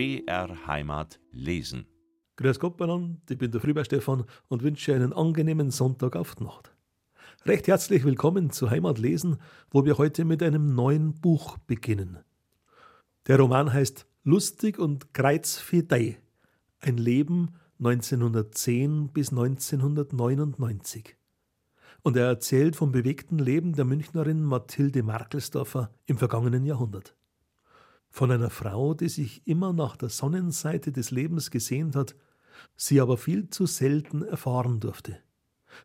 BR Heimat lesen. Grüß Gott beieinander, ich bin der Frühbär Stefan und wünsche einen angenehmen Sonntag auf Nacht. Recht herzlich willkommen zu Heimat lesen, wo wir heute mit einem neuen Buch beginnen. Der Roman heißt Lustig und kreuzfidei. Ein Leben 1910 bis 1999. Und er erzählt vom bewegten Leben der Münchnerin Mathilde Markelsdorfer im vergangenen Jahrhundert. Von einer Frau, die sich immer nach der Sonnenseite des Lebens gesehnt hat, sie aber viel zu selten erfahren durfte.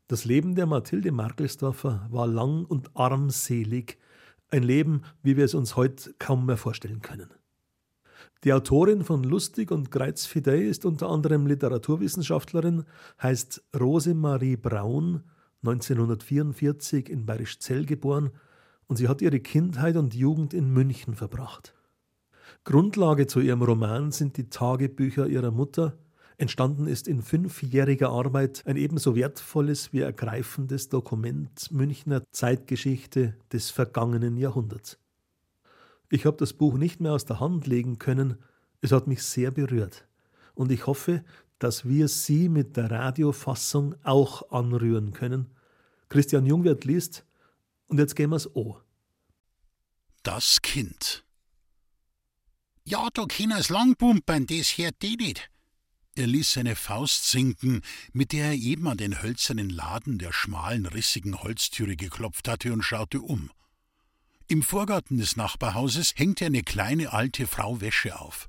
Das Leben der Mathilde Markelsdorfer war lang und armselig, ein Leben, wie wir es uns heute kaum mehr vorstellen können. Die Autorin von Lustig und Kreuzfidei ist unter anderem Literaturwissenschaftlerin, heißt Rosemarie Braun, 1944 in Bayerischzell geboren und sie hat ihre Kindheit und Jugend in München verbracht. Grundlage zu ihrem Roman sind die Tagebücher ihrer Mutter. Entstanden ist in fünfjähriger Arbeit ein ebenso wertvolles wie ergreifendes Dokument Münchner Zeitgeschichte des vergangenen Jahrhunderts. Ich habe das Buch nicht mehr aus der Hand legen können, es hat mich sehr berührt. Und ich hoffe, dass wir Sie mit der Radiofassung auch anrühren können. Christian Jungwirth liest, und jetzt gehen wir's O. Das Kind. Ja, da kann's langpumpern, das hört die nicht. Er ließ seine Faust sinken, mit der er eben an den hölzernen Laden der schmalen, rissigen Holztüre geklopft hatte und schaute um. Im Vorgarten des Nachbarhauses hängte eine kleine alte Frau Wäsche auf.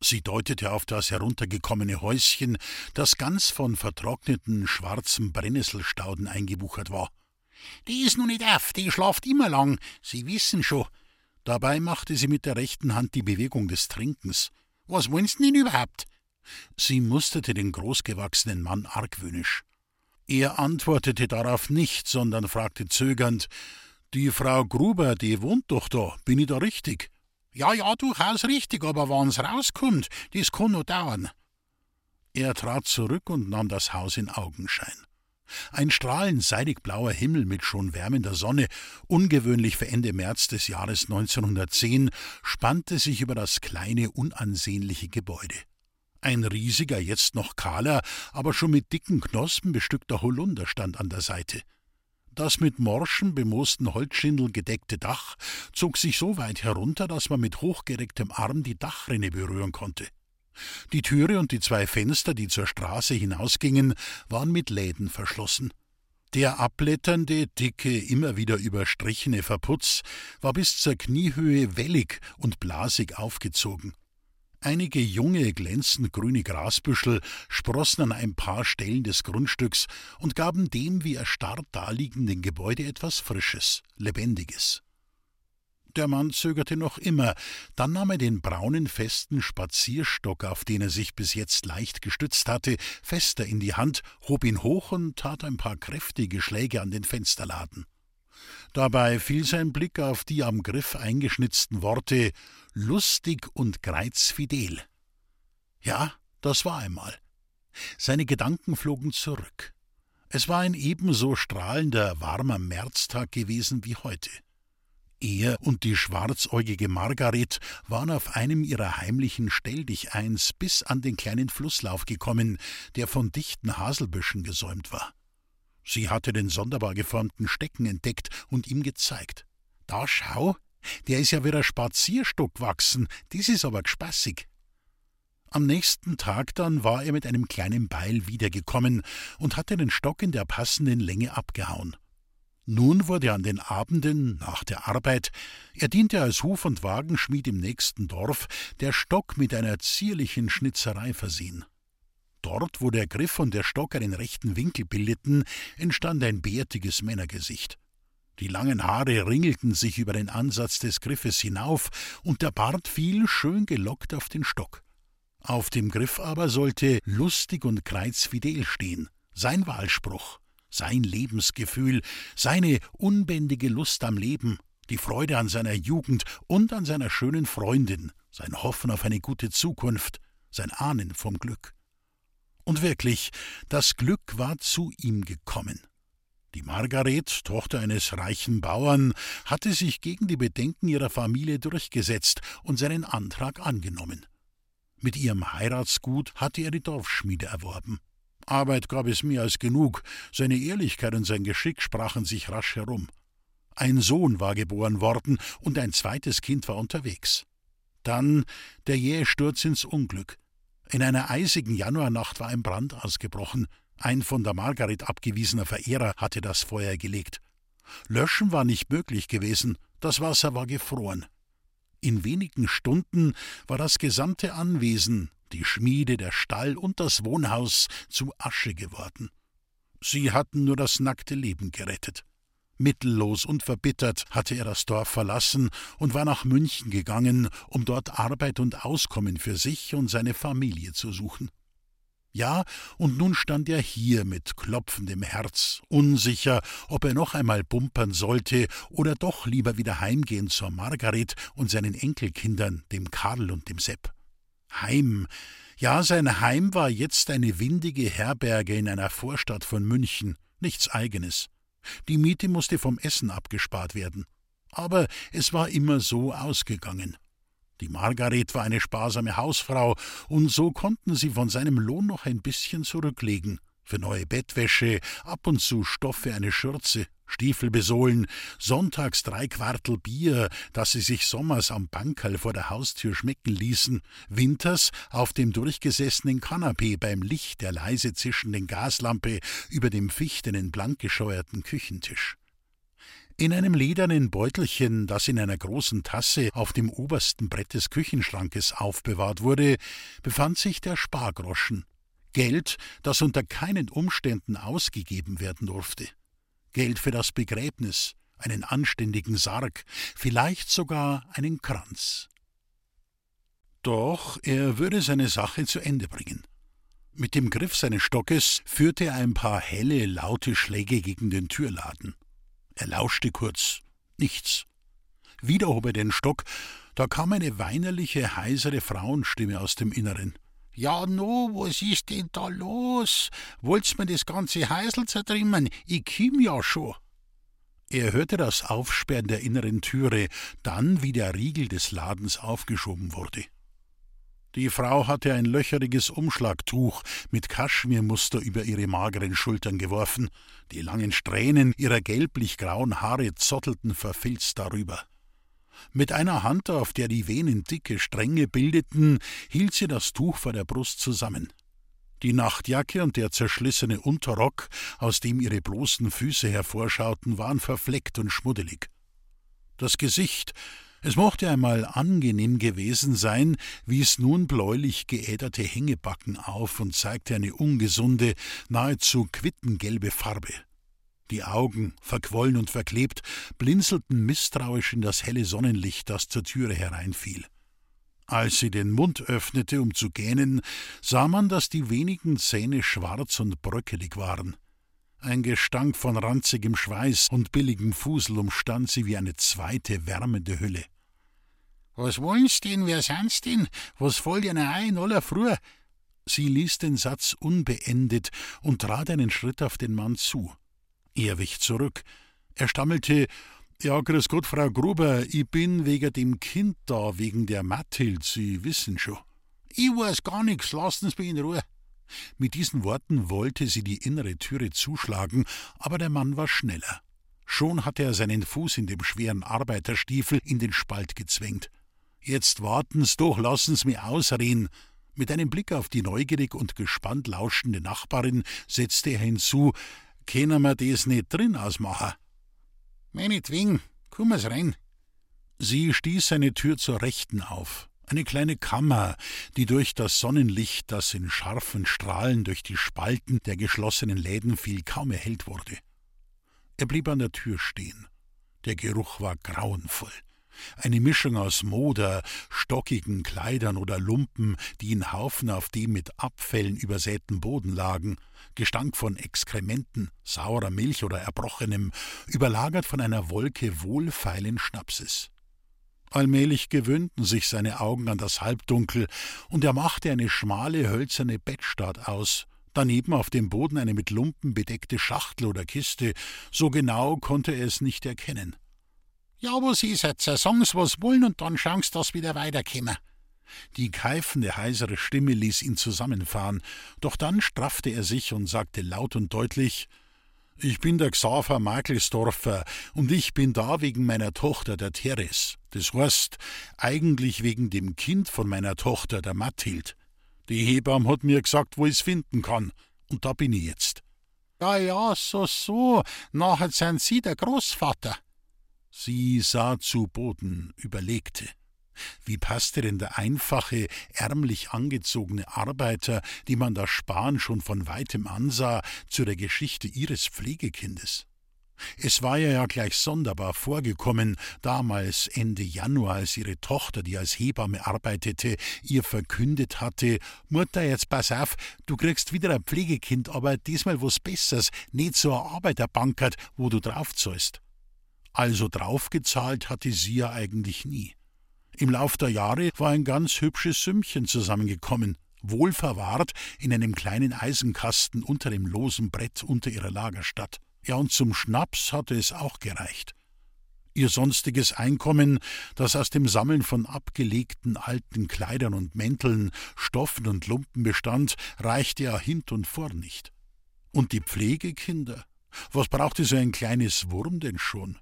Sie deutete auf das heruntergekommene Häuschen, das ganz von vertrockneten schwarzen Brennnesselstauden eingebuchert war. Die ist nun nicht auf, die schlaft immer lang, Sie wissen schon. Dabei machte sie mit der rechten Hand die Bewegung des Trinkens. Was wollen's denn überhaupt? Sie musterte den großgewachsenen Mann argwöhnisch. Er antwortete darauf nicht, sondern fragte zögernd Die Frau Gruber, die wohnt doch da, bin ich da richtig? Ja, ja, durchaus richtig, aber wann's rauskommt, das kann noch dauern. Er trat zurück und nahm das Haus in Augenschein. Ein strahlend seidig blauer Himmel mit schon wärmender Sonne, ungewöhnlich für Ende März des Jahres 1910, spannte sich über das kleine, unansehnliche Gebäude. Ein riesiger, jetzt noch kahler, aber schon mit dicken Knospen bestückter Holunder stand an der Seite. Das mit morschen, bemoosten Holzschindeln gedeckte Dach zog sich so weit herunter, dass man mit hochgerecktem Arm die Dachrinne berühren konnte. Die Türe und die zwei Fenster, die zur Straße hinausgingen, waren mit Läden verschlossen. Der abblätternde, dicke, immer wieder überstrichene Verputz war bis zur Kniehöhe wellig und blasig aufgezogen. Einige junge, glänzend grüne Grasbüschel sprossen an ein paar Stellen des Grundstücks und gaben dem wie erstarrt daliegenden Gebäude etwas Frisches, Lebendiges. Der Mann zögerte noch immer, dann nahm er den braunen, festen Spazierstock, auf den er sich bis jetzt leicht gestützt hatte, fester in die Hand, hob ihn hoch und tat ein paar kräftige Schläge an den Fensterladen. Dabei fiel sein Blick auf die am Griff eingeschnitzten Worte lustig und greizfidel. Ja, das war einmal. Seine Gedanken flogen zurück. Es war ein ebenso strahlender, warmer Märztag gewesen wie heute. Er und die schwarzäugige Margaret waren auf einem ihrer heimlichen Stelldicheins bis an den kleinen Flusslauf gekommen, der von dichten Haselbüschen gesäumt war. Sie hatte den sonderbar geformten Stecken entdeckt und ihm gezeigt. Da schau, der ist ja wie ein Spazierstock wachsen, das ist aber gespassig. Am nächsten Tag dann war er mit einem kleinen Beil wiedergekommen und hatte den Stock in der passenden Länge abgehauen. Nun wurde an den Abenden nach der Arbeit, er diente als Huf- und Wagenschmied im nächsten Dorf, der Stock mit einer zierlichen Schnitzerei versehen. Dort, wo der Griff und der Stock einen rechten Winkel bildeten, entstand ein bärtiges Männergesicht. Die langen Haare ringelten sich über den Ansatz des Griffes hinauf, und der Bart fiel schön gelockt auf den Stock. Auf dem Griff aber sollte lustig und kreuzfidel stehen, sein Wahlspruch, sein Lebensgefühl, seine unbändige Lust am Leben, die Freude an seiner Jugend und an seiner schönen Freundin, sein Hoffen auf eine gute Zukunft, sein Ahnen vom Glück. Und wirklich, das Glück war zu ihm gekommen. Die Margaret, Tochter eines reichen Bauern, hatte sich gegen die Bedenken ihrer Familie durchgesetzt und seinen Antrag angenommen. Mit ihrem Heiratsgut hatte er die Dorfschmiede erworben. Arbeit gab es mehr als genug, seine Ehrlichkeit und sein Geschick sprachen sich rasch herum. Ein Sohn war geboren worden und ein zweites Kind war unterwegs. Dann der jähe Sturz ins Unglück. In einer eisigen Januarnacht war ein Brand ausgebrochen. Ein von der Margaret abgewiesener Verehrer hatte das Feuer gelegt. Löschen war nicht möglich gewesen, das Wasser war gefroren. In wenigen Stunden war das gesamte Anwesen, die Schmiede, der Stall und das Wohnhaus zu Asche geworden. Sie hatten nur das nackte Leben gerettet. Mittellos und verbittert hatte er das Dorf verlassen und war nach München gegangen, um dort Arbeit und Auskommen für sich und seine Familie zu suchen. Ja, und nun stand er hier mit klopfendem Herz, unsicher, ob er noch einmal bumpern sollte oder doch lieber wieder heimgehen zur Margaret und seinen Enkelkindern, dem Karl und dem Sepp. Heim. Ja, sein Heim war jetzt eine windige Herberge in einer Vorstadt von München, nichts eigenes. Die Miete musste vom Essen abgespart werden. Aber es war immer so ausgegangen. Die Margaret war eine sparsame Hausfrau, und so konnten sie von seinem Lohn noch ein bisschen zurücklegen. Für neue Bettwäsche, ab und zu Stoff für eine Schürze, Stiefel besohlen, sonntags drei Quartel Bier, das sie sich sommers am Bankerl vor der Haustür schmecken ließen, winters auf dem durchgesessenen Kanapee beim Licht der leise zischenden Gaslampe über dem fichtenen, blankgescheuerten Küchentisch. In einem ledernen Beutelchen, das in einer großen Tasse auf dem obersten Brett des Küchenschrankes aufbewahrt wurde, befand sich der Spargroschen. Geld, das unter keinen Umständen ausgegeben werden durfte. Geld für das Begräbnis, einen anständigen Sarg, vielleicht sogar einen Kranz. Doch er würde seine Sache zu Ende bringen. Mit dem Griff seines Stockes führte er ein paar helle, laute Schläge gegen den Türladen. Er lauschte kurz. Nichts. Wieder hob er den Stock. Da kam eine weinerliche, heisere Frauenstimme aus dem Inneren. Ja, no, was ist denn da los? Wollt's mir das ganze Heisel zertrimmen? Ich kim ja schon. Er hörte das Aufsperren der inneren Türe, dann wie der Riegel des Ladens aufgeschoben wurde. Die Frau hatte ein löcheriges Umschlagtuch mit Kaschmirmuster über ihre mageren Schultern geworfen, die langen Strähnen ihrer gelblich-grauen Haare zottelten verfilzt darüber. Mit einer Hand, auf der die Venen dicke Stränge bildeten, hielt sie das Tuch vor der Brust zusammen. Die Nachtjacke und der zerschlissene Unterrock, aus dem ihre bloßen Füße hervorschauten, waren verfleckt und schmuddelig. Das Gesicht, es mochte einmal angenehm gewesen sein, wies nun bläulich geäderte Hängebacken auf und zeigte eine ungesunde, nahezu quittengelbe Farbe. Die Augen, verquollen und verklebt, blinzelten misstrauisch in das helle Sonnenlicht, das zur Türe hereinfiel. Als sie den Mund öffnete, um zu gähnen, sah man, dass die wenigen Zähne schwarz und bröckelig waren. Ein Gestank von ranzigem Schweiß und billigem Fusel umstand sie wie eine zweite wärmende Hülle. Was wollen's denn, wer sind's denn? Was fällt Ihnen ein, aller früh? Sie ließ den Satz unbeendet und trat einen Schritt auf den Mann zu. Er wich zurück. Er stammelte, ja, grüß Gott, Frau Gruber, ich bin wegen dem Kind da, wegen der Mathild, Sie wissen schon. Ich weiß gar nichts, lassen Sie mich in Ruhe. Mit diesen Worten wollte sie die innere Türe zuschlagen, aber der Mann war schneller. Schon hatte er seinen Fuß in dem schweren Arbeiterstiefel in den Spalt gezwängt. Jetzt warten's doch, lassen's mir ausreden. Mit einem Blick auf die neugierig und gespannt lauschende Nachbarin setzte er hinzu, können wir das nicht drin ausmachen? Meinetwegen, kommen's rein. Sie stieß eine Tür zur Rechten auf, eine kleine Kammer, die durch das Sonnenlicht, das in scharfen Strahlen durch die Spalten der geschlossenen Läden fiel, kaum erhellt wurde. Er blieb an der Tür stehen. Der Geruch war grauenvoll. Eine Mischung aus Moder, stockigen Kleidern oder Lumpen, die in Haufen auf dem mit Abfällen übersäten Boden lagen, Gestank von Exkrementen, saurer Milch oder Erbrochenem, überlagert von einer Wolke wohlfeilen Schnapses. Allmählich gewöhnten sich seine Augen an das Halbdunkel, und er machte eine schmale hölzerne Bettstatt aus, daneben auf dem Boden eine mit Lumpen bedeckte Schachtel oder Kiste, so genau konnte er es nicht erkennen. Ja, was ist jetzt? Sagen's, was wollen, und dann schauen's, dass wieder weiterkommen. Die keifende, heisere Stimme ließ ihn zusammenfahren, doch dann straffte er sich und sagte laut und deutlich Ich bin der Xaver Makelsdorfer und ich bin da wegen meiner Tochter, der Teres. Das heißt, eigentlich wegen dem Kind von meiner Tochter, der Mathild. Die Hebamme hat mir gesagt, wo ich's finden kann, und da bin ich jetzt. Ja, ja, so, so, nachher sind Sie der Großvater. Sie sah zu Boden, überlegte. Wie passte denn der einfache, ärmlich angezogene Arbeiter, die man da Spahn schon von weitem ansah, zu der Geschichte ihres Pflegekindes? Es war ja gleich sonderbar vorgekommen, damals Ende Januar, als ihre Tochter, die als Hebamme arbeitete, ihr verkündet hatte: Mutter, jetzt pass auf, du kriegst wieder ein Pflegekind, aber diesmal was Besseres, nicht so ein Arbeiterbankert, wo du draufzahlst. Also draufgezahlt hatte sie ja eigentlich nie. Im Lauf der Jahre war ein ganz hübsches Sümmchen zusammengekommen, wohl verwahrt in einem kleinen Eisenkasten unter dem losen Brett unter ihrer Lagerstatt. Ja, und zum Schnaps hatte es auch gereicht. Ihr sonstiges Einkommen, das aus dem Sammeln von abgelegten alten Kleidern und Mänteln, Stoffen und Lumpen bestand, reichte ja hint und vor nicht. Und die Pflegekinder? Was brauchte so ein kleines Wurm denn schon?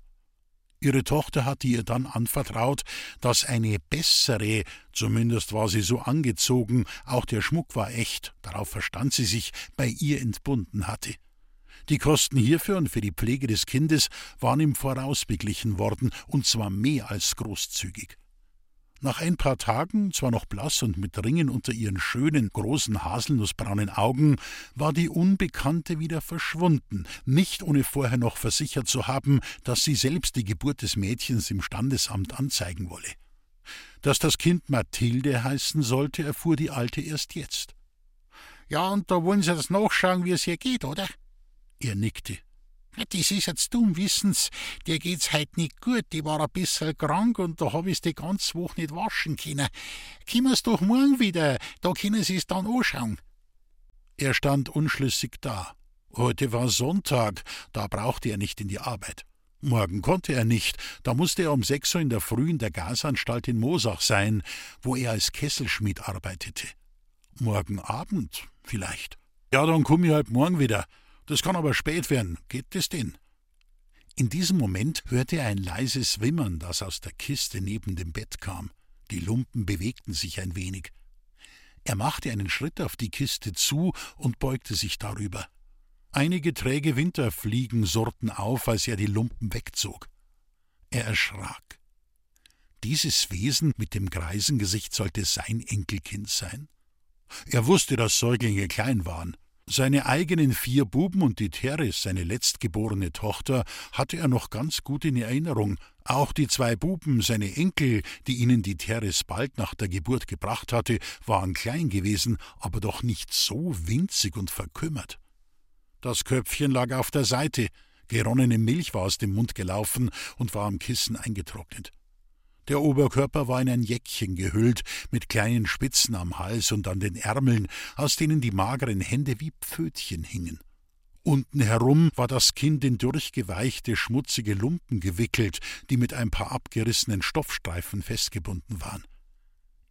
Ihre Tochter hatte ihr dann anvertraut, dass eine bessere, zumindest war sie so angezogen, auch der Schmuck war echt, darauf verstand sie sich, bei ihr entbunden hatte. Die Kosten hierfür und für die Pflege des Kindes waren im Voraus beglichen worden, und zwar mehr als großzügig. Nach ein paar Tagen, zwar noch blass und mit Ringen unter ihren schönen, großen, haselnussbraunen Augen, war die Unbekannte wieder verschwunden, nicht ohne vorher noch versichert zu haben, dass sie selbst die Geburt des Mädchens im Standesamt anzeigen wolle. Dass das Kind Mathilde heißen sollte, erfuhr die Alte erst jetzt. Ja, und da wollen Sie das nachschauen, wie es hier geht, oder? Er nickte. Das ist jetzt dumm, wissen's, der geht's heut nicht gut, die war ein bisschen krank und da hab ich's die ganze Woche nicht waschen können. Kommen's doch morgen wieder, da können Sie's dann anschauen. Er stand unschlüssig da. Heute war Sonntag, da brauchte er nicht in die Arbeit. Morgen konnte er nicht, da musste er um sechs Uhr in der Früh in der Gasanstalt in Mosach sein, wo er als Kesselschmied arbeitete. Morgen Abend vielleicht. Ja, dann komm ich halt morgen wieder. Das kann aber spät werden. Geht das denn? In diesem Moment hörte er ein leises Wimmern, das aus der Kiste neben dem Bett kam. Die Lumpen bewegten sich ein wenig. Er machte einen Schritt auf die Kiste zu und beugte sich darüber. Einige träge Winterfliegen surrten auf, als er die Lumpen wegzog. Er erschrak. Dieses Wesen mit dem Greisengesicht sollte sein Enkelkind sein? Er wusste, dass Säuglinge klein waren. Seine eigenen vier Buben und die Teres, seine letztgeborene Tochter, hatte er noch ganz gut in Erinnerung. Auch die zwei Buben, seine Enkel, die ihnen die Teres bald nach der Geburt gebracht hatte, waren klein gewesen, aber doch nicht so winzig und verkümmert. Das Köpfchen lag auf der Seite, geronnene Milch war aus dem Mund gelaufen und war am Kissen eingetrocknet. Der Oberkörper war in ein Jäckchen gehüllt, mit kleinen Spitzen am Hals und an den Ärmeln, aus denen die mageren Hände wie Pfötchen hingen. Unten herum war das Kind in durchgeweichte, schmutzige Lumpen gewickelt, die mit ein paar abgerissenen Stoffstreifen festgebunden waren.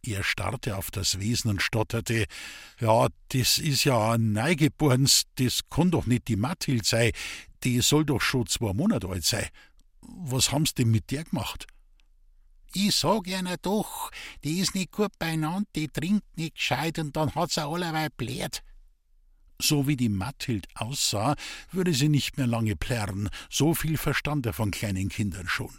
Er starrte auf das Wesen und stotterte: Ja, das is ja ein Neigeborens, das kann doch nicht die Mathild sei, die soll doch schon zwei Monate alt sein. Was haben's denn mit der gemacht? Ich sag einer doch, die ist nicht gut beieinander, die trinkt nicht gescheit und dann hat sie allerweil blärt. So wie die Mathild aussah, würde sie nicht mehr lange plärren, so viel verstand er von kleinen Kindern schon.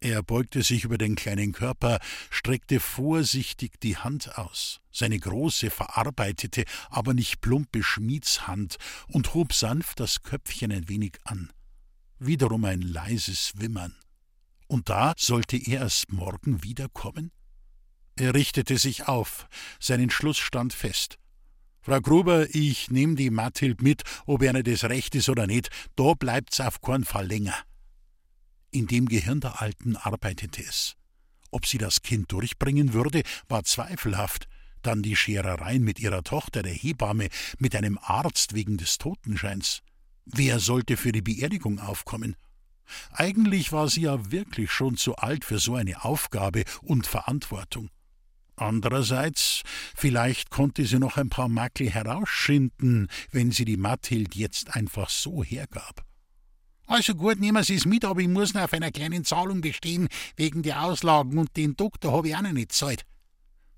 Er beugte sich über den kleinen Körper, streckte vorsichtig die Hand aus, seine große, verarbeitete, aber nicht plumpe Schmiedshand, und hob sanft das Köpfchen ein wenig an. Wiederum ein leises Wimmern. Und da sollte er erst morgen wiederkommen? Er richtete sich auf, sein Entschluss stand fest. Frau Gruber, ich nehm die Mathild mit, ob einer das recht ist oder nicht, da bleibt's auf keinen Fall länger. In dem Gehirn der Alten arbeitete es. Ob sie das Kind durchbringen würde, war zweifelhaft. Dann die Scherereien mit ihrer Tochter, der Hebamme, mit einem Arzt wegen des Totenscheins. Wer sollte für die Beerdigung aufkommen? Eigentlich war sie ja wirklich schon zu alt für so eine Aufgabe und Verantwortung. Andererseits, vielleicht konnte sie noch ein paar Makel herausschinden, wenn sie die Mathild jetzt einfach so hergab. Also gut, nehmen Sie es mit, aber ich muss noch auf einer kleinen Zahlung bestehen, wegen der Auslagen und den Doktor habe ich auch noch nicht Zeit.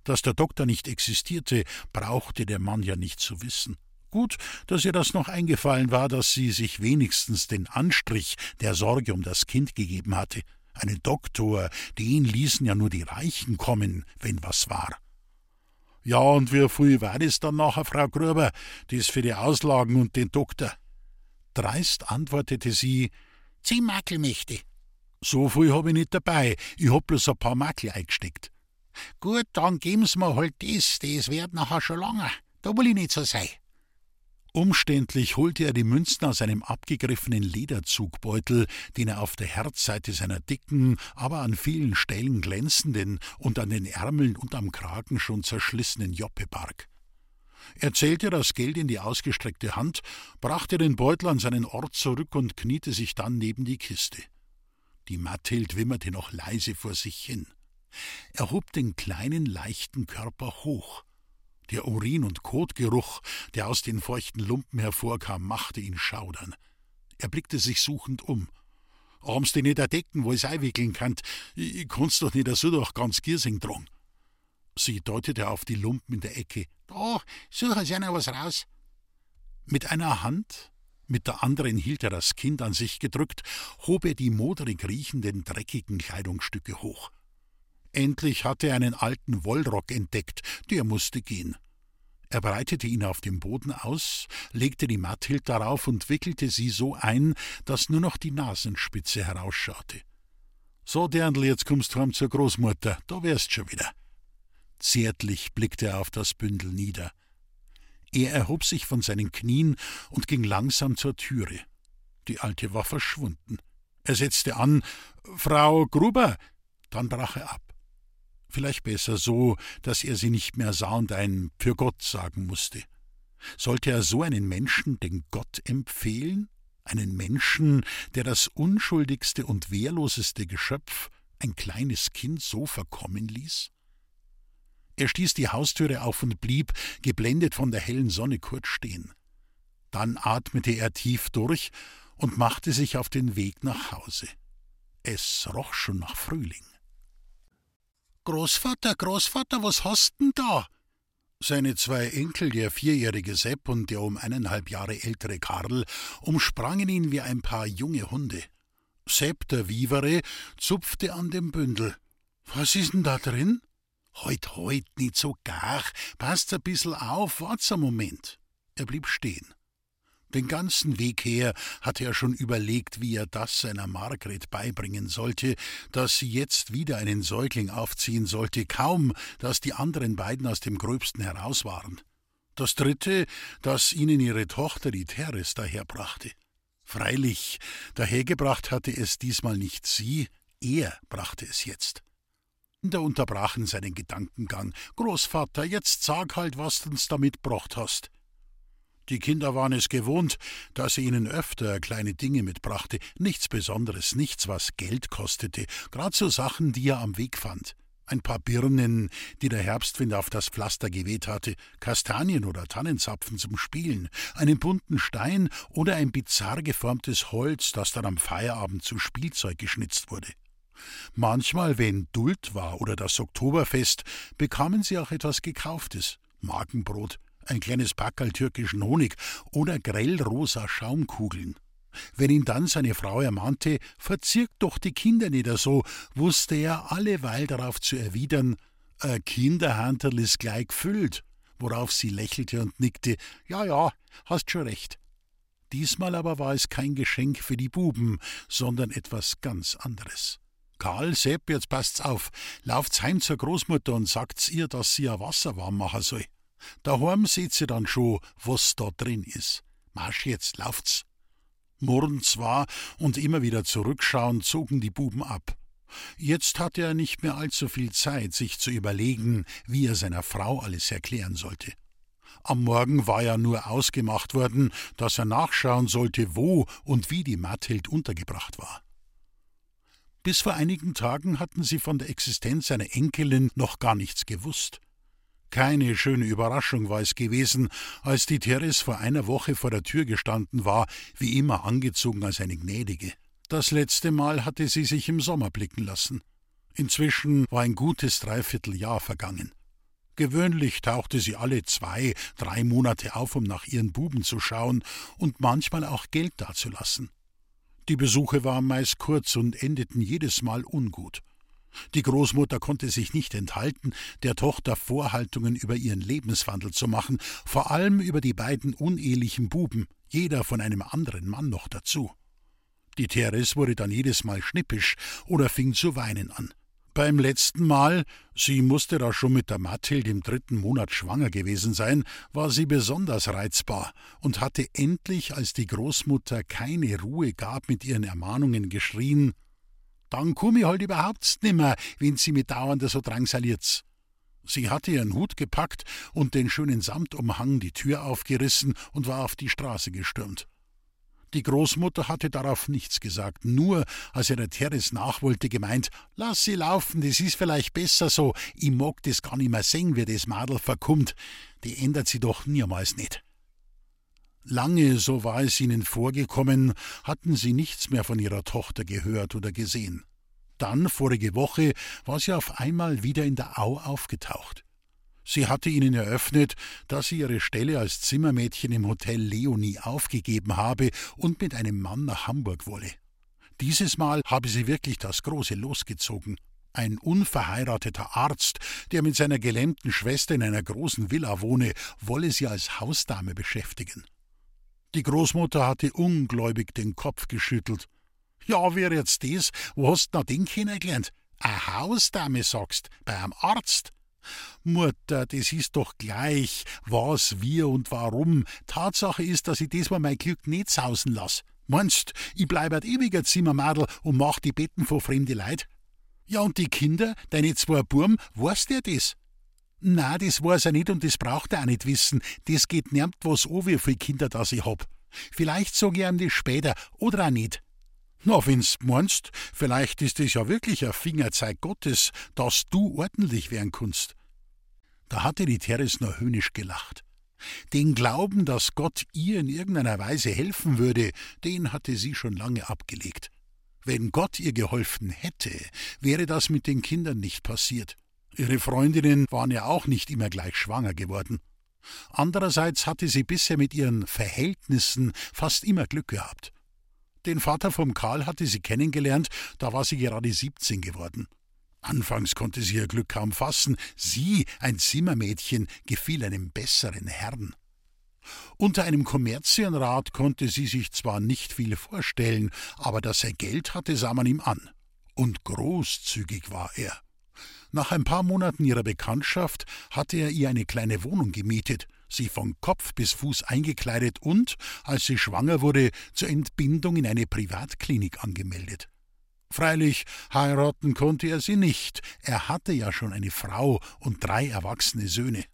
Dass der Doktor nicht existierte, brauchte der Mann ja nicht zu wissen. Gut, dass ihr das noch eingefallen war, dass sie sich wenigstens den Anstrich der Sorge um das Kind gegeben hatte. Einen Doktor, den ließen ja nur die Reichen kommen, wenn was war. Ja, und wie viel war das dann nachher, Frau Gruber, das für die Auslagen und den Doktor? Dreist antwortete sie, zehn Makelmächte. So viel hab ich nicht dabei, ich hab bloß ein paar Makel eingesteckt. Gut, dann geben's mir halt das, das wird nachher schon langer. Da will ich nicht so sein. Umständlich holte er die Münzen aus einem abgegriffenen Lederzugbeutel, den er auf der Herzseite seiner dicken, aber an vielen Stellen glänzenden und an den Ärmeln und am Kragen schon zerschlissenen Joppe barg. Er zählte das Geld in die ausgestreckte Hand, brachte den Beutel an seinen Ort zurück und kniete sich dann neben die Kiste. Die Mathild wimmerte noch leise vor sich hin. Er hob den kleinen, leichten Körper hoch. Der Urin- und Kotgeruch, der aus den feuchten Lumpen hervorkam, machte ihn schaudern. Er blickte sich suchend um. Abends die nicht erdecken, wo es einwickeln kann. Ich kann's doch nicht so durch ganz Giersing drang. Sie deutete auf die Lumpen in der Ecke. Da, suchen Sie noch was raus. Mit einer Hand, mit der anderen hielt er das Kind an sich gedrückt, hob er die moderig riechenden, dreckigen Kleidungsstücke hoch. Endlich hatte er einen alten Wollrock entdeckt, der musste gehen. Er breitete ihn auf dem Boden aus, legte die Matthild darauf und wickelte sie so ein, dass nur noch die Nasenspitze herausschaute. So, Dirndl, jetzt kommst du heim zur Großmutter, da wärst schon wieder. Zärtlich blickte er auf das Bündel nieder. Er erhob sich von seinen Knien und ging langsam zur Türe. Die Alte war verschwunden. Er setzte an Frau Gruber, dann brach er ab. Vielleicht besser so, dass er sie nicht mehr sah und ein Für Gott sagen musste. Sollte er so einen Menschen den Gott empfehlen? Einen Menschen, der das unschuldigste und wehrloseste Geschöpf, ein kleines Kind, so verkommen ließ? Er stieß die Haustüre auf und blieb, geblendet von der hellen Sonne, kurz stehen. Dann atmete er tief durch und machte sich auf den Weg nach Hause. Es roch schon nach Frühling. Großvater, Großvater, was hast denn da? Seine zwei Enkel, der vierjährige Sepp und der um eineinhalb Jahre ältere Karl, umsprangen ihn wie ein paar junge Hunde. Sepp, der Wievere, zupfte an dem Bündel. Was ist denn da drin? Heut, heut, nicht so gar. Passt ein bissl auf, wart's einen Moment. Er blieb stehen. Den ganzen Weg her hatte er schon überlegt, wie er das seiner Margret beibringen sollte, dass sie jetzt wieder einen Säugling aufziehen sollte, kaum, dass die anderen beiden aus dem Gröbsten heraus waren. Das dritte, dass ihnen ihre Tochter die Teres daherbrachte. Freilich, dahergebracht hatte es diesmal nicht sie, er brachte es jetzt. Da unterbrachen seinen Gedankengang. Großvater, jetzt sag halt, was du uns damit brocht hast. Die Kinder waren es gewohnt, dass er ihnen öfter kleine Dinge mitbrachte, nichts Besonderes, nichts, was Geld kostete, grad so Sachen, die er am Weg fand. Ein paar Birnen, die der Herbstwind auf das Pflaster geweht hatte, Kastanien oder Tannenzapfen zum Spielen, einen bunten Stein oder ein bizarr geformtes Holz, das dann am Feierabend zu Spielzeug geschnitzt wurde. Manchmal, wenn Duld war oder das Oktoberfest, bekamen sie auch etwas Gekauftes, Magenbrot, ein kleines Packerl türkischen Honig oder grellrosa Schaumkugeln. Wenn ihn dann seine Frau ermahnte, verzirkt doch die Kinder nicht so, wusste er alleweil darauf zu erwidern, ein Kinderhanterl ist gleich gefüllt, worauf sie lächelte und nickte, ja, ja, hast schon recht. Diesmal aber war es kein Geschenk für die Buben, sondern etwas ganz anderes. Karl, Sepp, jetzt passt's auf, lauft's heim zur Großmutter und sagt's ihr, dass sie ihr Wasser warm machen soll. Daheim seht sie dann schon, was da drin ist. Marsch jetzt, lauft's. Murren zwar und immer wieder zurückschauen, zogen die Buben ab. Jetzt hatte er nicht mehr allzu viel Zeit, sich zu überlegen, wie er seiner Frau alles erklären sollte. Am Morgen war ja nur ausgemacht worden, dass er nachschauen sollte, wo und wie die Mathild untergebracht war. Bis vor einigen Tagen hatten sie von der Existenz einer Enkelin noch gar nichts gewusst. Keine schöne Überraschung war es gewesen, als die Therese vor einer Woche vor der Tür gestanden war, wie immer angezogen als eine Gnädige. Das letzte Mal hatte sie sich im Sommer blicken lassen. Inzwischen war ein gutes Dreivierteljahr vergangen. Gewöhnlich tauchte sie alle zwei, drei Monate auf, um nach ihren Buben zu schauen und manchmal auch Geld dazulassen. Die Besuche waren meist kurz und endeten jedes Mal ungut. Die Großmutter konnte sich nicht enthalten, der Tochter Vorhaltungen über ihren Lebenswandel zu machen, vor allem über die beiden unehelichen Buben, jeder von einem anderen Mann noch dazu. Die Therese wurde dann jedes Mal schnippisch oder fing zu weinen an. Beim letzten Mal, sie musste da schon mit der Mathild im dritten Monat schwanger gewesen sein, war sie besonders reizbar und hatte endlich, als die Großmutter keine Ruhe gab, mit ihren Ermahnungen geschrien: Dann komm ich halt überhaupt nimmer, wenn sie mit dauernder so drangsaliert. Sie hatte ihren Hut gepackt und den schönen Samtumhang die Tür aufgerissen und war auf die Straße gestürmt. Die Großmutter hatte darauf nichts gesagt, nur als der Teres nachwollte, gemeint, lass sie laufen, das ist vielleicht besser so, ich mag das gar nicht mehr sehen, wie das Madel verkommt, die ändert sie doch niemals nicht. Lange, so war es ihnen vorgekommen, hatten sie nichts mehr von ihrer Tochter gehört oder gesehen. Dann, vorige Woche, war sie auf einmal wieder in der Au aufgetaucht. Sie hatte ihnen eröffnet, dass sie ihre Stelle als Zimmermädchen im Hotel Leonie aufgegeben habe und mit einem Mann nach Hamburg wolle. Dieses Mal habe sie wirklich das große losgezogen. Ein unverheirateter Arzt, der mit seiner gelähmten Schwester in einer großen Villa wohne, wolle sie als Hausdame beschäftigen. Die Großmutter hatte ungläubig den Kopf geschüttelt. Ja, wer jetzt das? Wo hast du noch den kennengelernt? A Hausdame, sagst, bei einem Arzt? Mutter, das ist doch gleich, was, wie und warum. Tatsache ist, dass ich diesmal mein Glück nicht sausen lass. Meinst, ich bleib ein ewiger Zimmermadel und mach die Betten vor fremde Leid? Ja, und die Kinder, deine zwei Burm, weißt der das? Na, das weiß er nicht und das braucht er auch nicht wissen. Das geht nirgend was an, wie viele Kinder das ich hab. Vielleicht sag ich ihm das später oder auch nicht. Na, wenn's meinst, vielleicht ist es ja wirklich ein Fingerzeig Gottes, dass du ordentlich werden kannst. Da hatte die Teres nur höhnisch gelacht. Den Glauben, dass Gott ihr in irgendeiner Weise helfen würde, den hatte sie schon lange abgelegt. Wenn Gott ihr geholfen hätte, wäre das mit den Kindern nicht passiert. Ihre Freundinnen waren ja auch nicht immer gleich schwanger geworden. Andererseits hatte sie bisher mit ihren Verhältnissen fast immer Glück gehabt. Den Vater vom Karl hatte sie kennengelernt, da war sie gerade 17 geworden. Anfangs konnte sie ihr Glück kaum fassen. Sie, ein Zimmermädchen, gefiel einem besseren Herrn. Unter einem Kommerzienrat konnte sie sich zwar nicht viel vorstellen, aber dass er Geld hatte, sah man ihm an. Und großzügig war er. Nach ein paar Monaten ihrer Bekanntschaft hatte er ihr eine kleine Wohnung gemietet, sie von Kopf bis Fuß eingekleidet und, als sie schwanger wurde, zur Entbindung in eine Privatklinik angemeldet. Freilich, heiraten konnte er sie nicht, er hatte ja schon eine Frau und drei erwachsene Söhne.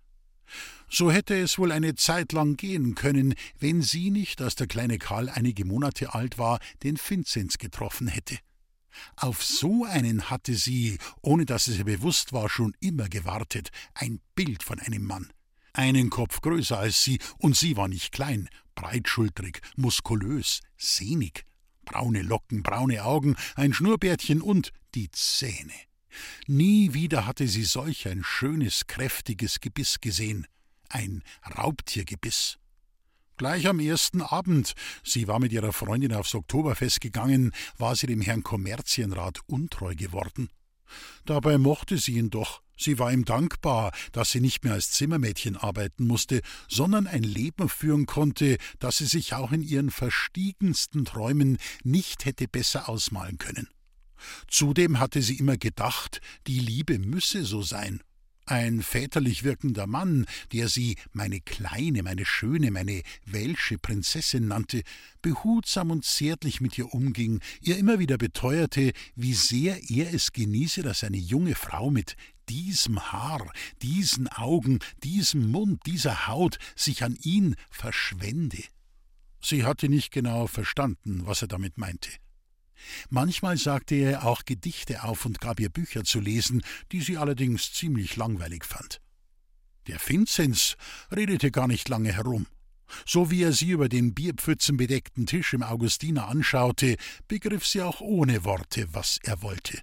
So hätte es wohl eine Zeit lang gehen können, wenn sie nicht, als der kleine Karl einige Monate alt war, den Vinzenz getroffen hätte. Auf so einen hatte sie, ohne dass es ihr bewusst war, schon immer gewartet, ein Bild von einem Mann. Einen Kopf größer als sie, und sie war nicht klein, breitschultrig, muskulös, sehnig, braune Locken, braune Augen, ein Schnurrbärtchen und die Zähne. Nie wieder hatte sie solch ein schönes, kräftiges Gebiss gesehen, ein Raubtiergebiss. Gleich am ersten Abend, sie war mit ihrer Freundin aufs Oktoberfest gegangen, war sie dem Herrn Kommerzienrat untreu geworden. Dabei mochte sie ihn doch, Sie war ihm dankbar, dass sie nicht mehr als Zimmermädchen arbeiten musste, sondern ein Leben führen konnte, das sie sich auch in ihren verstiegensten Träumen nicht hätte besser ausmalen können. Zudem hatte sie immer gedacht, die Liebe müsse so sein, ein väterlich wirkender Mann, der sie meine kleine, meine schöne, meine welsche Prinzessin nannte, behutsam und zärtlich mit ihr umging, ihr immer wieder beteuerte, wie sehr er es genieße, dass eine junge Frau mit diesem Haar, diesen Augen, diesem Mund, dieser Haut sich an ihn verschwende. Sie hatte nicht genau verstanden, was er damit meinte. Manchmal sagte er auch Gedichte auf und gab ihr Bücher zu lesen, die sie allerdings ziemlich langweilig fand. Der Vinzenz redete gar nicht lange herum. So wie er sie über den bierpfützenbedeckten Tisch im Augustiner anschaute, begriff sie auch ohne Worte, was er wollte.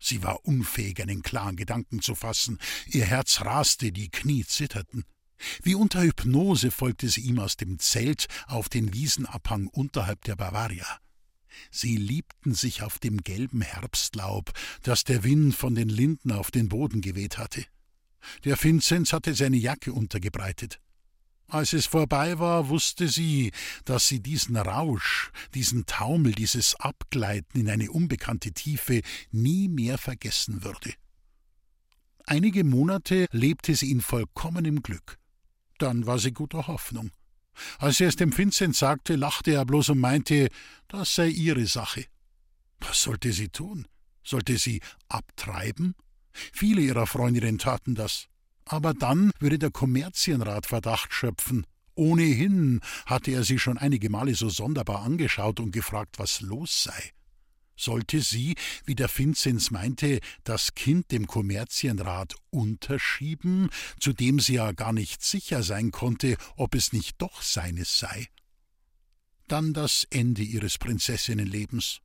Sie war unfähig, einen klaren Gedanken zu fassen, ihr Herz raste, die Knie zitterten. Wie unter Hypnose folgte sie ihm aus dem Zelt auf den Wiesenabhang unterhalb der Bavaria. Sie liebten sich auf dem gelben Herbstlaub, das der Wind von den Linden auf den Boden geweht hatte. Der Vinzenz hatte seine Jacke untergebreitet. Als es vorbei war, wusste sie, dass sie diesen Rausch, diesen Taumel, dieses Abgleiten in eine unbekannte Tiefe nie mehr vergessen würde. Einige Monate lebte sie in vollkommenem Glück. Dann war sie guter Hoffnung. Als er es dem Vincent sagte, lachte er bloß und meinte, das sei ihre Sache. Was sollte sie tun? Sollte sie abtreiben? Viele ihrer Freundinnen taten das. Aber dann würde der Kommerzienrat Verdacht schöpfen. Ohnehin hatte er sie schon einige Male so sonderbar angeschaut und gefragt, was los sei. Sollte sie, wie der Vinzenz meinte, das Kind dem Kommerzienrat unterschieben, zu dem sie ja gar nicht sicher sein konnte, ob es nicht doch seines sei? Dann das Ende ihres Prinzessinnenlebens.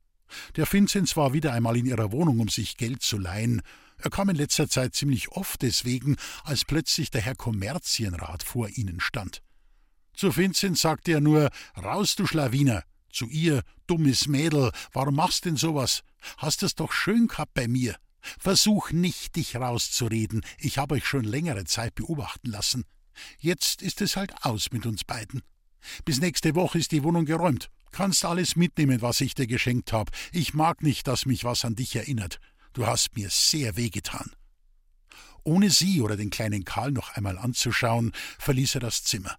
Der Vinzenz war wieder einmal in ihrer Wohnung, um sich Geld zu leihen, er kam in letzter Zeit ziemlich oft deswegen, als plötzlich der Herr Kommerzienrat vor ihnen stand. Zu Vincent sagte er nur: Raus, du Schlawiner! Zu ihr: Dummes Mädel, warum machst denn sowas? Hast es doch schön gehabt bei mir. Versuch nicht, dich rauszureden. Ich habe euch schon längere Zeit beobachten lassen. Jetzt ist es halt aus mit uns beiden. Bis nächste Woche ist die Wohnung geräumt. Kannst alles mitnehmen, was ich dir geschenkt habe. Ich mag nicht, dass mich was an dich erinnert. Du hast mir sehr wehgetan. Ohne sie oder den kleinen Karl noch einmal anzuschauen, verließ er das Zimmer.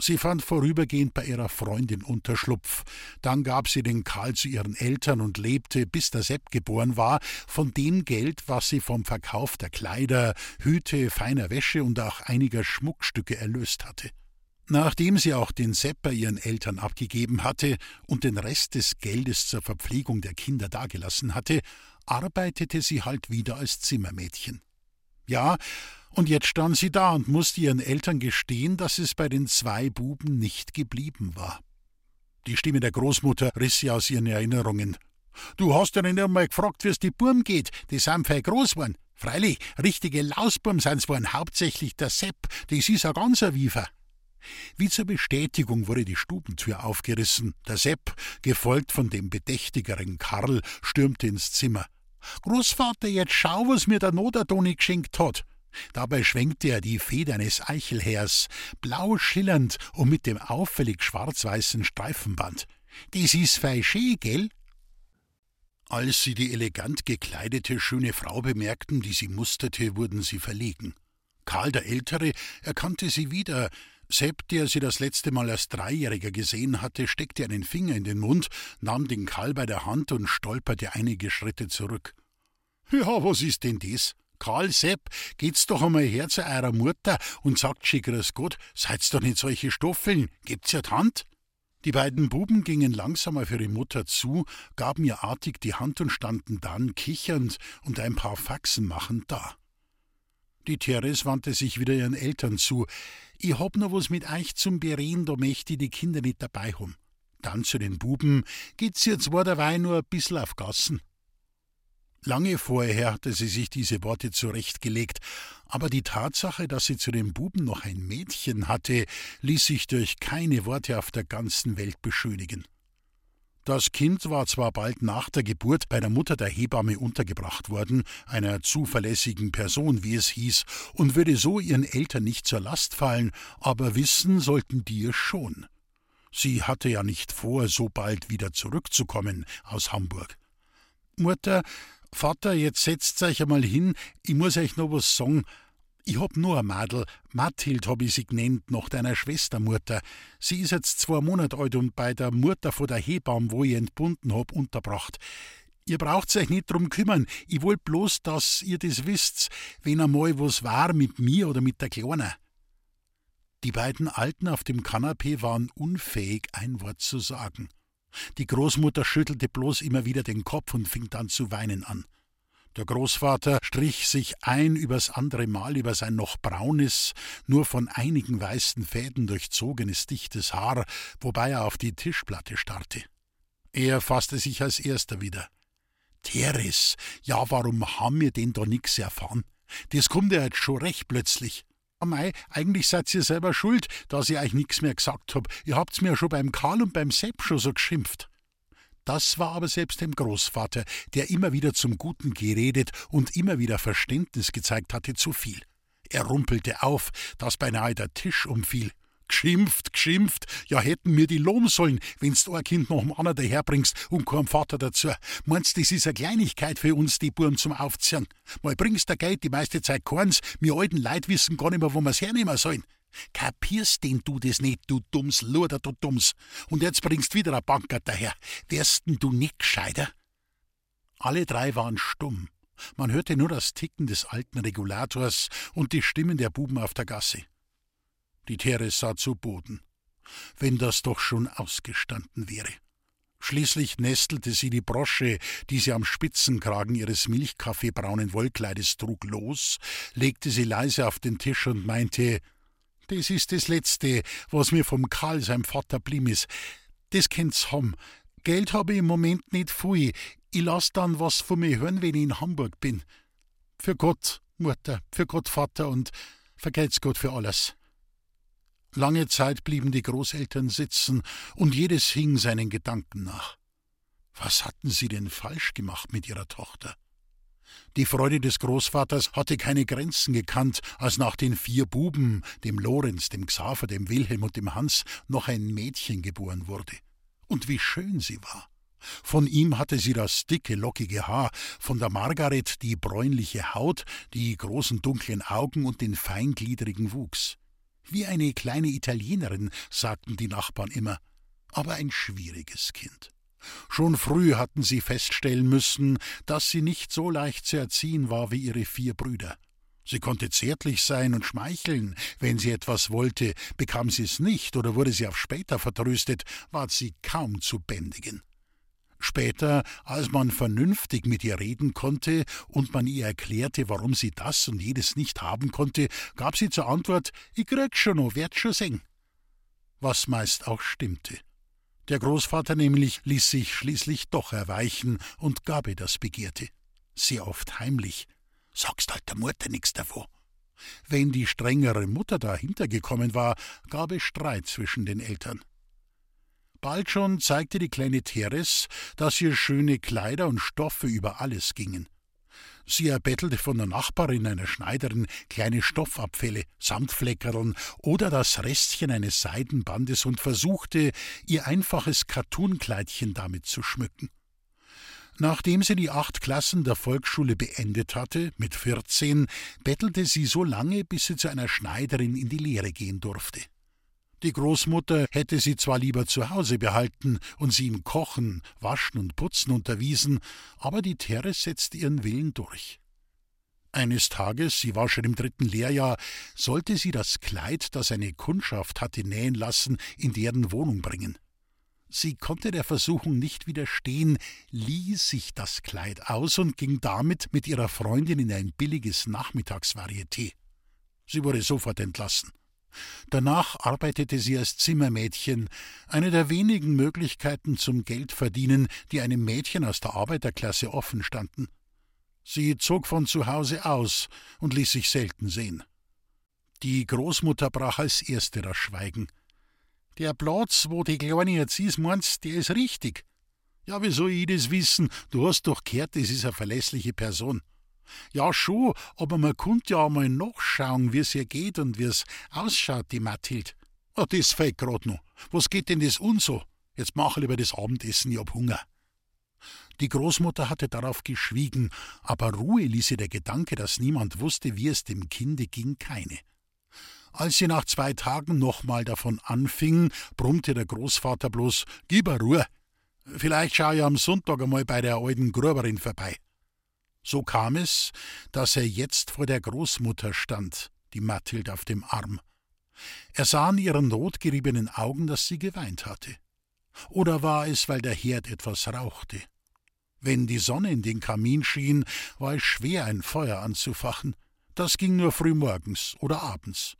Sie fand vorübergehend bei ihrer Freundin Unterschlupf. Dann gab sie den Karl zu ihren Eltern und lebte, bis der Sepp geboren war, von dem Geld, was sie vom Verkauf der Kleider, Hüte, feiner Wäsche und auch einiger Schmuckstücke erlöst hatte. Nachdem sie auch den Sepp bei ihren Eltern abgegeben hatte und den Rest des Geldes zur Verpflegung der Kinder dagelassen hatte, arbeitete sie halt wieder als Zimmermädchen. Ja, und jetzt stand sie da und musste ihren Eltern gestehen, dass es bei den zwei Buben nicht geblieben war. Die Stimme der Großmutter riss sie aus ihren Erinnerungen. Du hast ja nicht einmal gefragt, wie's die Burm geht, die sind fein groß worden. Freilich, richtige Lausburm sind's waren, hauptsächlich der Sepp, das ist ein ganzer Wiefer. Wie zur Bestätigung wurde die Stubentür aufgerissen. Der Sepp, gefolgt von dem bedächtigeren Karl, stürmte ins Zimmer. Großvater, jetzt schau, was mir der Nodertoni geschenkt hat. Dabei schwenkte er die Feder eines Eichelhärs, blau schillernd und mit dem auffällig schwarz-weißen Streifenband. Das ist fei schön, gell? Als sie die elegant gekleidete schöne Frau bemerkten, die sie musterte, wurden sie verlegen. Karl der Ältere erkannte sie wieder, Sepp, der sie das letzte Mal als Dreijähriger gesehen hatte, steckte einen Finger in den Mund, nahm den Karl bei der Hand und stolperte einige Schritte zurück. Ja, was ist denn das? Karl Sepp, geht's doch einmal her zu eurer Mutter und sagt schick grüß Gott, seid's doch nicht solche Stoffeln, gebt's ja die Hand? Die beiden Buben gingen langsam auf ihre Mutter zu, gaben ihr artig die Hand und standen dann kichernd und ein paar Faxen machend da. Die Therese wandte sich wieder ihren Eltern zu. Ich hab noch was mit euch zum Bereden, da möchte ich die Kinder nicht dabei haben. Dann zu den Buben, geht's jetzt war dabei nur ein bissl auf Gassen. Lange vorher hatte sie sich diese Worte zurechtgelegt, aber die Tatsache, dass sie zu den Buben noch ein Mädchen hatte, ließ sich durch keine Worte auf der ganzen Welt beschönigen. Das Kind war zwar bald nach der Geburt bei der Mutter der Hebamme untergebracht worden, einer zuverlässigen Person, wie es hieß, und würde so ihren Eltern nicht zur Last fallen, aber wissen sollten die es schon. Sie hatte ja nicht vor, so bald wieder zurückzukommen aus Hamburg. Mutter, Vater, jetzt setzt euch einmal hin, ich muss euch noch was sagen. Ich hab nur ein Madel, Mathild hab ich sie genannt, nach deiner Schwestermutter. Sie ist jetzt zwei Monate alt und bei der Mutter von der Hebamme, wo ich entbunden hab, unterbracht. Ihr braucht euch nicht drum kümmern, ich wollt bloß, dass ihr das wisst, wenn einmal was war mit mir oder mit der Kleinen. Die beiden Alten auf dem Kanapee waren unfähig, ein Wort zu sagen. Die Großmutter schüttelte bloß immer wieder den Kopf und fing dann zu weinen an. Der Großvater strich sich ein übers andere Mal über sein noch braunes, nur von einigen weißen Fäden durchzogenes, dichtes Haar, wobei er auf die Tischplatte starrte. Er fasste sich als erster wieder. Teres, ja, warum haben wir denn da nix erfahren? Das kommt ja jetzt schon recht plötzlich. Mei, eigentlich seid ihr selber schuld, dass ich euch nix mehr gesagt hab. Ihr habt's mir schon beim Karl und beim Sepp schon so geschimpft. Das war aber selbst dem Großvater, der immer wieder zum Guten geredet und immer wieder Verständnis gezeigt hatte, zu viel. Er rumpelte auf, dass beinahe der Tisch umfiel. Geschimpft, geschimpft, ja hätten mir die lohn sollen, wenn's ein Kind noch dem anderen daherbringst und kein Vater dazu. Meinst, das ist eine Kleinigkeit für uns, die Buben zum Aufziehen? Mal bringst du Geld, die meiste Zeit keins, wir alten Leute wissen gar nicht mehr, wo wir's hernehmen sollen. Kapierst denn du das nicht, du dumms Luder, du dumms? Und jetzt bringst wieder ein Bankert daher. Wärst denn du nicht gescheiter? Alle drei waren stumm. Man hörte nur das Ticken des alten Regulators und die Stimmen der Buben auf der Gasse. Die Teres sah zu Boden. Wenn das doch schon ausgestanden wäre. Schließlich nestelte sie die Brosche, die sie am Spitzenkragen ihres milchkaffeebraunen Wollkleides trug, los, legte sie leise auf den Tisch und meinte, das ist das Letzte, was mir vom Karl, seinem Vater, blieb ist. Das kennt's ham. Geld habe ich im Moment nicht viel. Ich lass dann was von mir hören, wenn ich in Hamburg bin. Für Gott, Mutter, für Gott, Vater und vergelt's Gott für alles. Lange Zeit blieben die Großeltern sitzen, und jedes hing seinen Gedanken nach. Was hatten sie denn falsch gemacht mit ihrer Tochter? Die Freude des Großvaters hatte keine Grenzen gekannt, als nach den vier Buben, dem Lorenz, dem Xaver, dem Wilhelm und dem Hans, noch ein Mädchen geboren wurde. Und wie schön sie war! Von ihm hatte sie das dicke, lockige Haar, von der Margaret die bräunliche Haut, die großen dunklen Augen und den feingliedrigen Wuchs. Wie eine kleine Italienerin, sagten die Nachbarn immer, aber ein schwieriges Kind. Schon früh hatten sie feststellen müssen, dass sie nicht so leicht zu erziehen war wie ihre vier Brüder. Sie konnte zärtlich sein und schmeicheln, wenn sie etwas wollte, bekam sie es nicht oder wurde sie auf später vertröstet, ward sie kaum zu bändigen. Später, als man vernünftig mit ihr reden konnte und man ihr erklärte, warum sie das und jedes nicht haben konnte, gab sie zur Antwort: Ich krieg schon noch, werd schon sehen. Was meist auch stimmte. Der Großvater nämlich ließ sich schließlich doch erweichen und gab ihr das Begehrte. Sehr oft heimlich. Sagst halt der Mutter nix davon. Wenn die strengere Mutter dahinter gekommen war, gab es Streit zwischen den Eltern. Bald schon zeigte die kleine Teres, dass ihr schöne Kleider und Stoffe über alles gingen. Sie erbettelte von der Nachbarin, einer Schneiderin, kleine Stoffabfälle, Samtfleckerln oder das Restchen eines Seidenbandes und versuchte, ihr einfaches Kattunkleidchen damit zu schmücken. Nachdem sie die acht Klassen der Volksschule beendet hatte, mit vierzehn, bettelte sie so lange, bis sie zu einer Schneiderin in die Lehre gehen durfte. Die Großmutter hätte sie zwar lieber zu Hause behalten und sie im Kochen, Waschen und Putzen unterwiesen, aber die Teres setzte ihren Willen durch. Eines Tages, sie war schon im dritten Lehrjahr, sollte sie das Kleid, das eine Kundschaft hatte nähen lassen, in deren Wohnung bringen. Sie konnte der Versuchung nicht widerstehen, lieh sich das Kleid aus und ging damit mit ihrer Freundin in ein billiges Nachmittagsvarieté. Sie wurde sofort entlassen. Danach arbeitete sie als Zimmermädchen, eine der wenigen Möglichkeiten zum Geldverdienen, die einem Mädchen aus der Arbeiterklasse offen standen. Sie zog von zu Hause aus und ließ sich selten sehen. Die Großmutter brach als erste das Schweigen. Der Platz, wo die Kleine jetzt ist, meinst, der ist richtig. Ja, wie soll ich das wissen? Du hast doch gehört, das ist eine verlässliche Person. Ja, schon, aber man konnte ja einmal nachschauen, wie's ihr geht und wie's ausschaut, die Mathild. Oh, das fällt grad noch. Was geht denn das uns so? Jetzt mach lieber das Abendessen, ich hab Hunger. Die Großmutter hatte darauf geschwiegen, aber Ruhe ließ ihr der Gedanke, dass niemand wusste, wie es dem Kinde ging, keine. Als sie nach zwei Tagen nochmal davon anfing, brummte der Großvater bloß: Gib Ruhe. Vielleicht schau ich am Sonntag einmal bei der alten Gruberin vorbei. So kam es, dass er jetzt vor der Großmutter stand, die Mathild auf dem Arm. Er sah in ihren notgeriebenen Augen, dass sie geweint hatte. Oder war es, weil der Herd etwas rauchte? Wenn die Sonne in den Kamin schien, war es schwer, ein Feuer anzufachen. Das ging nur frühmorgens oder abends.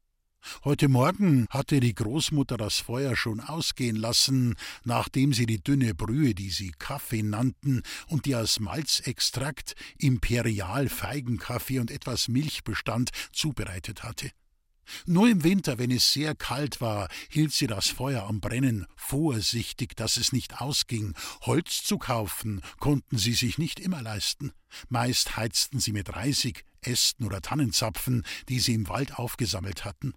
Heute Morgen hatte die Großmutter das Feuer schon ausgehen lassen, nachdem sie die dünne Brühe, die sie Kaffee nannten und die aus Malzextrakt, Imperial, Feigenkaffee und etwas Milch bestand, zubereitet hatte. Nur im Winter, wenn es sehr kalt war, hielt sie das Feuer am Brennen, vorsichtig, dass es nicht ausging. Holz zu kaufen konnten sie sich nicht immer leisten. Meist heizten sie mit Reisig, Ästen oder Tannenzapfen, die sie im Wald aufgesammelt hatten.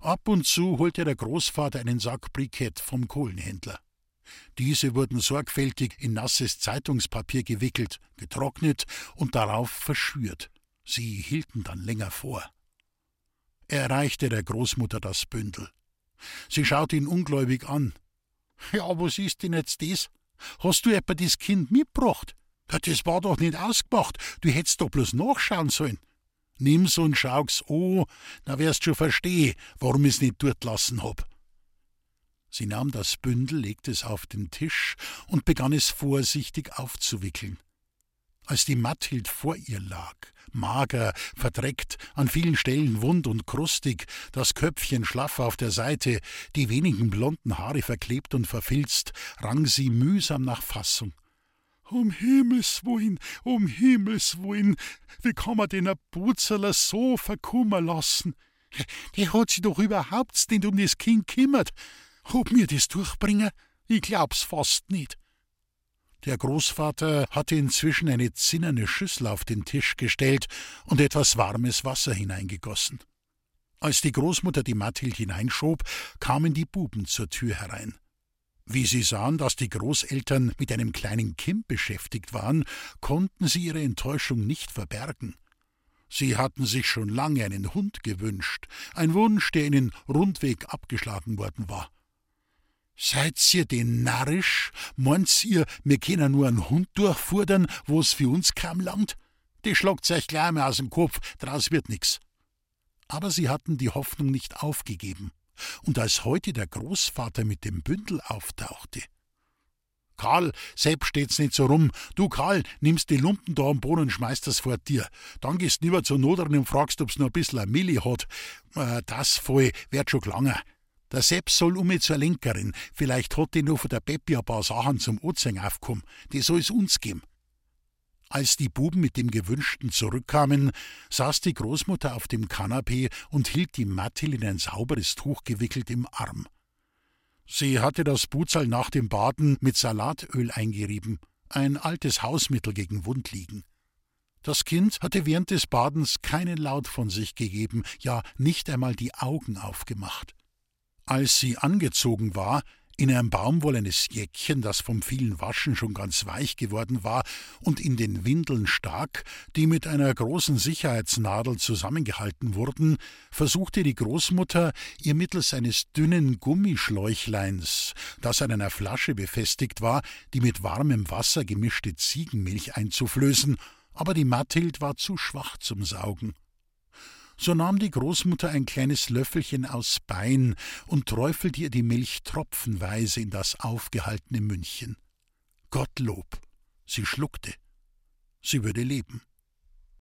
Ab und zu holte der Großvater einen Sack Brikett vom Kohlenhändler. Diese wurden sorgfältig in nasses Zeitungspapier gewickelt, getrocknet und darauf verschürt. Sie hielten dann länger vor. Er reichte der Großmutter das Bündel. Sie schaute ihn ungläubig an. Ja, was ist denn jetzt das? Hast du etwa das Kind mitgebracht? Das war doch nicht ausgemacht. Du hättest doch bloß nachschauen sollen. Nimm's und schau's an, dann wirst schon verstehen, warum ich's nicht dort lassen hab. Sie nahm das Bündel, legte es auf den Tisch und begann es vorsichtig aufzuwickeln. Als die Mathilde vor ihr lag, mager, verdreckt, an vielen Stellen wund und krustig, das Köpfchen schlaff auf der Seite, die wenigen blonden Haare verklebt und verfilzt, rang sie mühsam nach Fassung. Um Himmels Willen, um Himmels Willen, wie kann man den Butzerler so verkummer lassen? Der hat sich doch überhaupt nicht um das Kind kümmert. Ob mir das durchbringen? Ich glaub's fast nicht. Der Großvater hatte inzwischen eine zinnerne Schüssel auf den Tisch gestellt und etwas warmes Wasser hineingegossen. Als die Großmutter die Mathild hineinschob, kamen die Buben zur Tür herein. Wie sie sahen, dass die Großeltern mit einem kleinen Kind beschäftigt waren, konnten sie ihre Enttäuschung nicht verbergen. Sie hatten sich schon lange einen Hund gewünscht, ein Wunsch, der ihnen rundweg abgeschlagen worden war. Seid ihr denn narrisch? Meint ihr, wir können nur einen Hund durchfudern, wo's für uns kaum langt? Die schlagt's euch gleich mal aus dem Kopf, draus wird nix. Aber sie hatten die Hoffnung nicht aufgegeben. Und als heute der Großvater mit dem Bündel auftauchte, Karl, selbst steht's nicht so rum. Du, Karl, nimmst die Lumpen da am Boden und schmeißt das vor dir. Dann gehst lieber zur Noteren und fragst, ob's noch ein bisschen Milli hat. Äh, das voll wird schon gelangen. Der Sepp soll um zur Lenkerin. Vielleicht hat die noch von der Peppi ein paar Sachen zum Ozean aufkommen. Die soll's uns geben. Als die Buben mit dem Gewünschten zurückkamen, saß die Großmutter auf dem Kanapee und hielt die Mattil in ein sauberes Tuch gewickelt im Arm. Sie hatte das Butzal nach dem Baden mit Salatöl eingerieben, ein altes Hausmittel gegen Wundliegen. Das Kind hatte während des Badens keinen Laut von sich gegeben, ja nicht einmal die Augen aufgemacht. Als sie angezogen war, in einem baumwollenes Jäckchen, das vom vielen Waschen schon ganz weich geworden war, und in den Windeln stak, die mit einer großen Sicherheitsnadel zusammengehalten wurden, versuchte die Großmutter, ihr mittels eines dünnen Gummischläuchleins, das an einer Flasche befestigt war, die mit warmem Wasser gemischte Ziegenmilch einzuflößen, aber die Mathild war zu schwach zum Saugen. So nahm die Großmutter ein kleines Löffelchen aus Bein und träufelte ihr die Milch tropfenweise in das aufgehaltene Mündchen. Gottlob, sie schluckte. Sie würde leben.